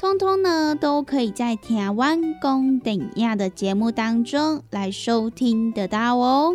通通呢，都可以在台湾公顶亚的节目当中来收听得到哦。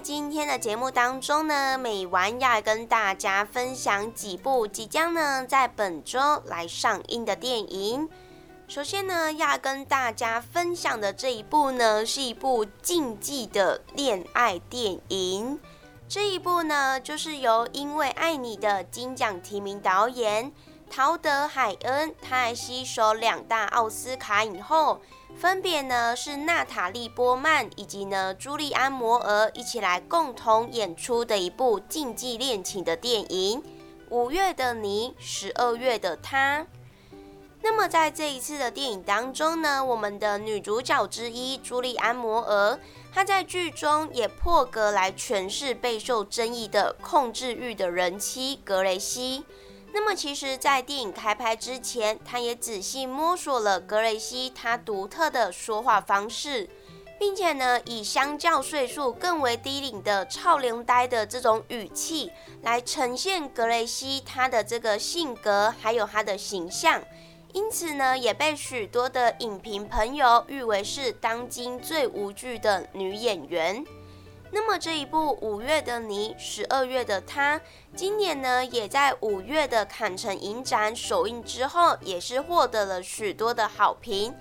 今天的节目当中呢，美完要跟大家分享几部即将呢在本周来上映的电影。首先呢，要跟大家分享的这一部呢，是一部禁忌的恋爱电影。这一部呢，就是由《因为爱你》的金奖提名导演陶德·海恩，他还吸收两大奥斯卡影后。分别呢是娜塔莉波曼以及呢朱莉安摩尔一起来共同演出的一部禁忌恋情的电影《五月的你，十二月的他》。那么在这一次的电影当中呢，我们的女主角之一朱莉安摩尔，她在剧中也破格来诠释备受争议的控制欲的人妻格雷西。那么，其实，在电影开拍之前，他也仔细摸索了格雷西她独特的说话方式，并且呢，以相较岁数更为低龄的超龄呆的这种语气来呈现格雷西她的这个性格，还有她的形象，因此呢，也被许多的影评朋友誉为是当今最无惧的女演员。那么这一部《五月的你，十二月的他》，今年呢也在五月的坎城影展首映之后，也是获得了许多的好评。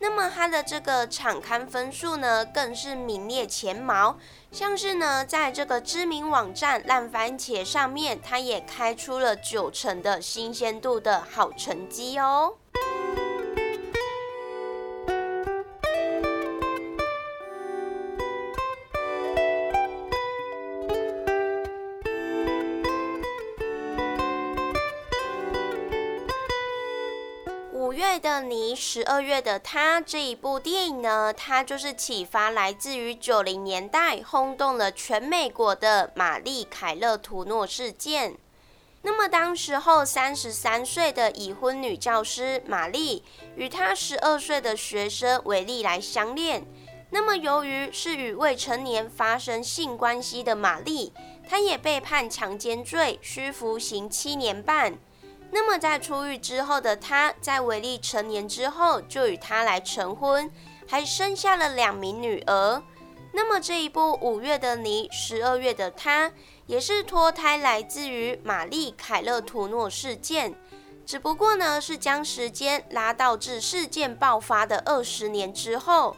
那么它的这个场刊分数呢，更是名列前茅。像是呢，在这个知名网站烂番茄上面，它也开出了九成的新鲜度的好成绩哦。的你，十二月的他这一部电影呢，它就是启发来自于九零年代轰动了全美国的玛丽凯勒图诺事件。那么当时候三十三岁的已婚女教师玛丽与她十二岁的学生维利来相恋。那么由于是与未成年发生性关系的玛丽，她也被判强奸罪，需服刑七年半。那么，在出狱之后的他，在维利成年之后，就与他来成婚，还生下了两名女儿。那么，这一部《五月的你，十二月的他》也是脱胎来自于玛丽凯勒图诺事件，只不过呢，是将时间拉到至事件爆发的二十年之后。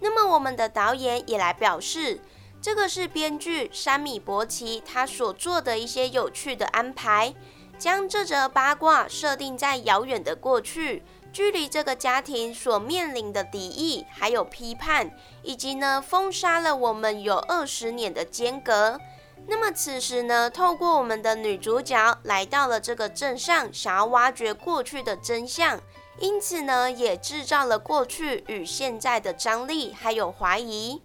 那么，我们的导演也来表示，这个是编剧山米伯奇他所做的一些有趣的安排。将这则八卦设定在遥远的过去，距离这个家庭所面临的敌意，还有批判，以及呢封杀了我们有二十年的间隔。那么此时呢，透过我们的女主角来到了这个镇上，想要挖掘过去的真相，因此呢，也制造了过去与现在的张力还有怀疑。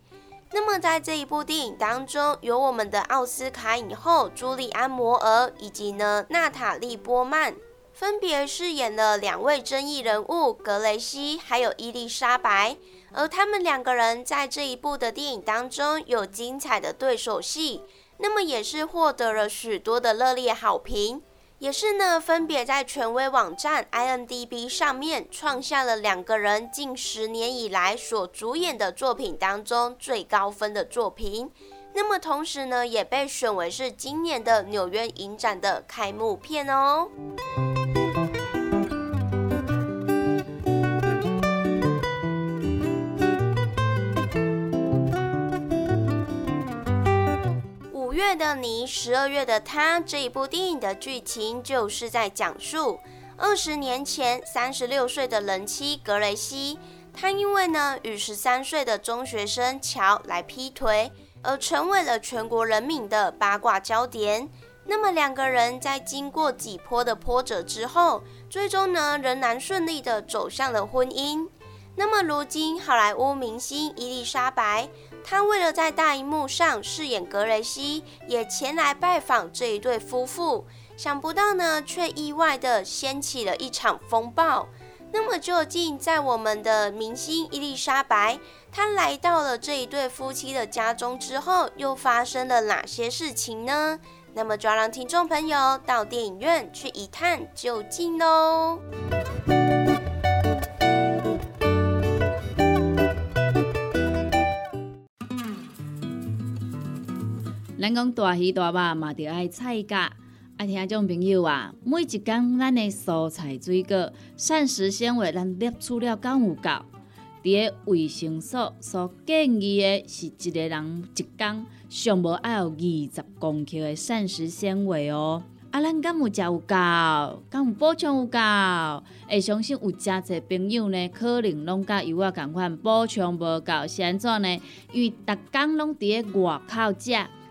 那么在这一部电影当中，有我们的奥斯卡影后朱莉安·摩尔以及呢娜塔莉·波曼，分别饰演了两位争议人物格雷西还有伊丽莎白。而他们两个人在这一部的电影当中有精彩的对手戏，那么也是获得了许多的热烈好评，也是呢分别在权威网站 IMDB 上面创下了两个人近十年以来所主演的作品当中最高分的作品。那么同时呢也被选为是今年的纽约影展的开幕片哦。月的你，十二月的他，这一部电影的剧情就是在讲述二十年前三十六岁的人妻格雷西，她因为呢与十三岁的中学生乔来劈腿，而成为了全国人民的八卦焦点。那么两个人在经过几波的波折之后，最终呢仍然顺利的走向了婚姻。那么如今好莱坞明星伊丽莎白。他为了在大荧幕上饰演格雷西，也前来拜访这一对夫妇。想不到呢，却意外的掀起了一场风暴。那么究竟在我们的明星伊丽莎白，她来到了这一对夫妻的家中之后，又发生了哪些事情呢？那么就让听众朋友到电影院去一探究竟喽。讲大鱼大肉嘛，着爱菜价。啊，听众朋友啊，每一工咱的蔬菜水果、膳食纤维，咱摄取了够有够？伫个卫生所所建议的是一个人一工上无爱有二十公克的膳食纤维哦。啊，咱敢有食有够？敢有补充有够？会相信有诚侪朋友呢，可能拢甲有我共款补充无够，是安怎呢？因为逐工拢伫个外口食。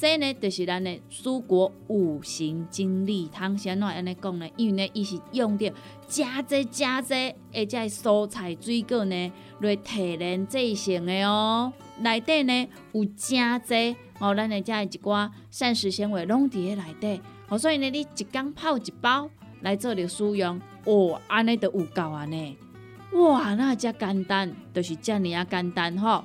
这呢，就是咱的蔬果五行精力汤，先怎安尼讲呢？因为呢，伊是用着加济加济，而且蔬菜水果呢来提炼制成的哦。内底呢有真济哦，咱的遮一寡膳食纤维拢伫咧内底。哦，所以呢，你一缸泡一包来做着使用，哦，安尼就有够啊呢。哇，那遮简单，就是遮尔啊简单吼。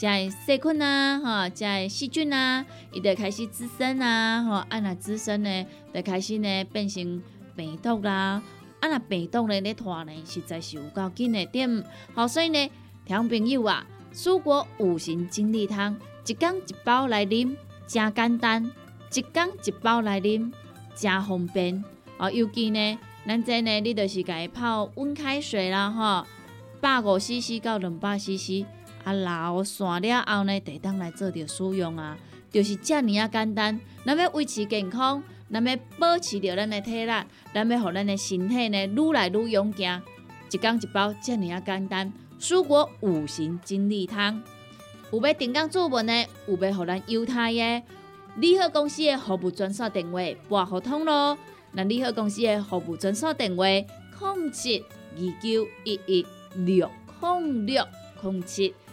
在细菌啊，吼，在细菌啊，伊就开始滋生啊，吼，啊那滋生呢，就开始呢变成病毒啦，啊那病毒呢咧拖呢，实在是有够紧的点，好，所以呢，听朋友啊，蔬果五行精力汤，一缸一包来啉，真简单，一缸一包来啉，真方便。哦，尤其呢，咱这呢，你就是家泡温开水啦，吼，百五 CC 到两百 CC，啊，老散了后呢，得当来做着使用啊，就是遮尔啊简单。咱要维持健康，咱要保持着咱的体力，咱要互咱的身体呢，愈来愈勇健。一缸一包，遮尔啊简单。蔬果五行精力汤，有要订购做文的，有要互咱犹太的，利好公司的服务专线电话拨互通咯。那利好公司的服务专线电话：零七二九一一六控六零七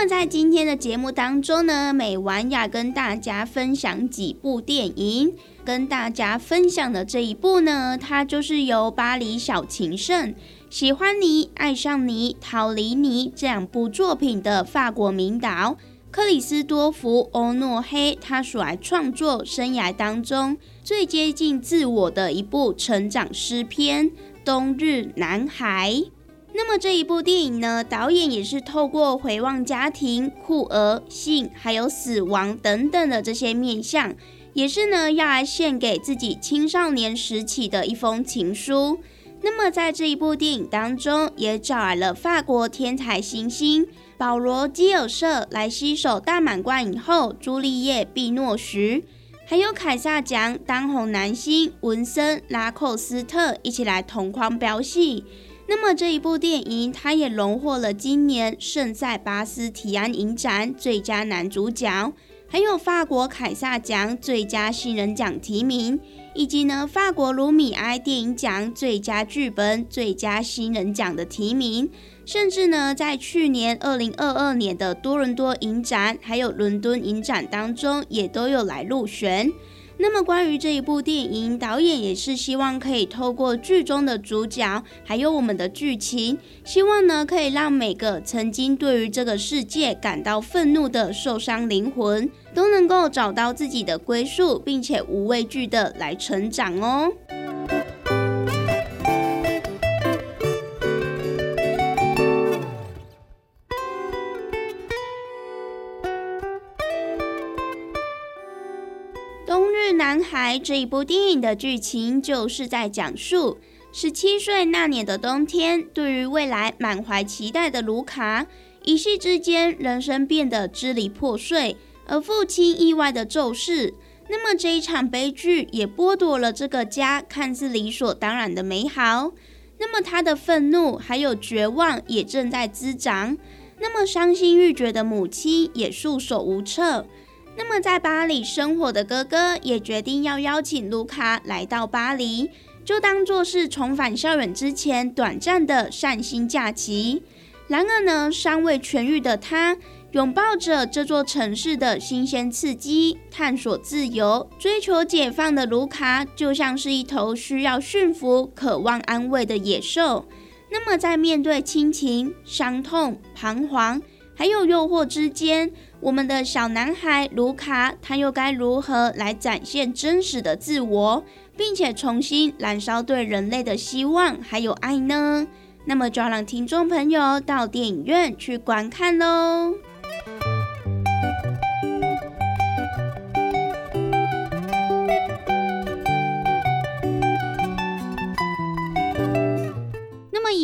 那在今天的节目当中呢，美晚雅跟大家分享几部电影。跟大家分享的这一部呢，它就是由《巴黎小情圣》《喜欢你爱上你逃离你》这两部作品的法国名导克里斯多夫·欧诺黑他所来创作生涯当中最接近自我的一部成长诗篇《冬日男孩》。那么这一部电影呢，导演也是透过回望家庭、酷儿、性还有死亡等等的这些面相，也是呢要来献给自己青少年时期的一封情书。那么在这一部电影当中，也找来了法国天才新星保罗基尔瑟来携手大满贯影后朱丽叶碧诺什，还有凯撒奖当红男星文森拉寇斯特一起来同框飙戏。那么这一部电影，它也荣获了今年圣塞巴斯提安影展最佳男主角，还有法国凯撒奖最佳新人奖提名，以及呢法国卢米埃电影奖最佳剧本、最佳新人奖的提名，甚至呢在去年二零二二年的多伦多影展还有伦敦影展当中，也都有来入选。那么，关于这一部电影，导演也是希望可以透过剧中的主角，还有我们的剧情，希望呢可以让每个曾经对于这个世界感到愤怒的受伤灵魂，都能够找到自己的归宿，并且无畏惧的来成长哦。《孩》这一部电影的剧情就是在讲述十七岁那年的冬天，对于未来满怀期待的卢卡，一夕之间人生变得支离破碎，而父亲意外的骤逝。那么这一场悲剧也剥夺了这个家看似理所当然的美好。那么他的愤怒还有绝望也正在滋长。那么伤心欲绝的母亲也束手无策。那么在巴黎生活的哥哥也决定要邀请卢卡来到巴黎。就当做是重返校园之前短暂的善心假期。然而呢，尚未痊愈的他，拥抱着这座城市的新鲜刺激，探索自由、追求解放的卢卡，就像是一头需要驯服、渴望安慰的野兽。那么，在面对亲情、伤痛、彷徨，还有诱惑之间，我们的小男孩卢卡，他又该如何来展现真实的自我？并且重新燃烧对人类的希望还有爱呢？那么就让听众朋友到电影院去观看喽。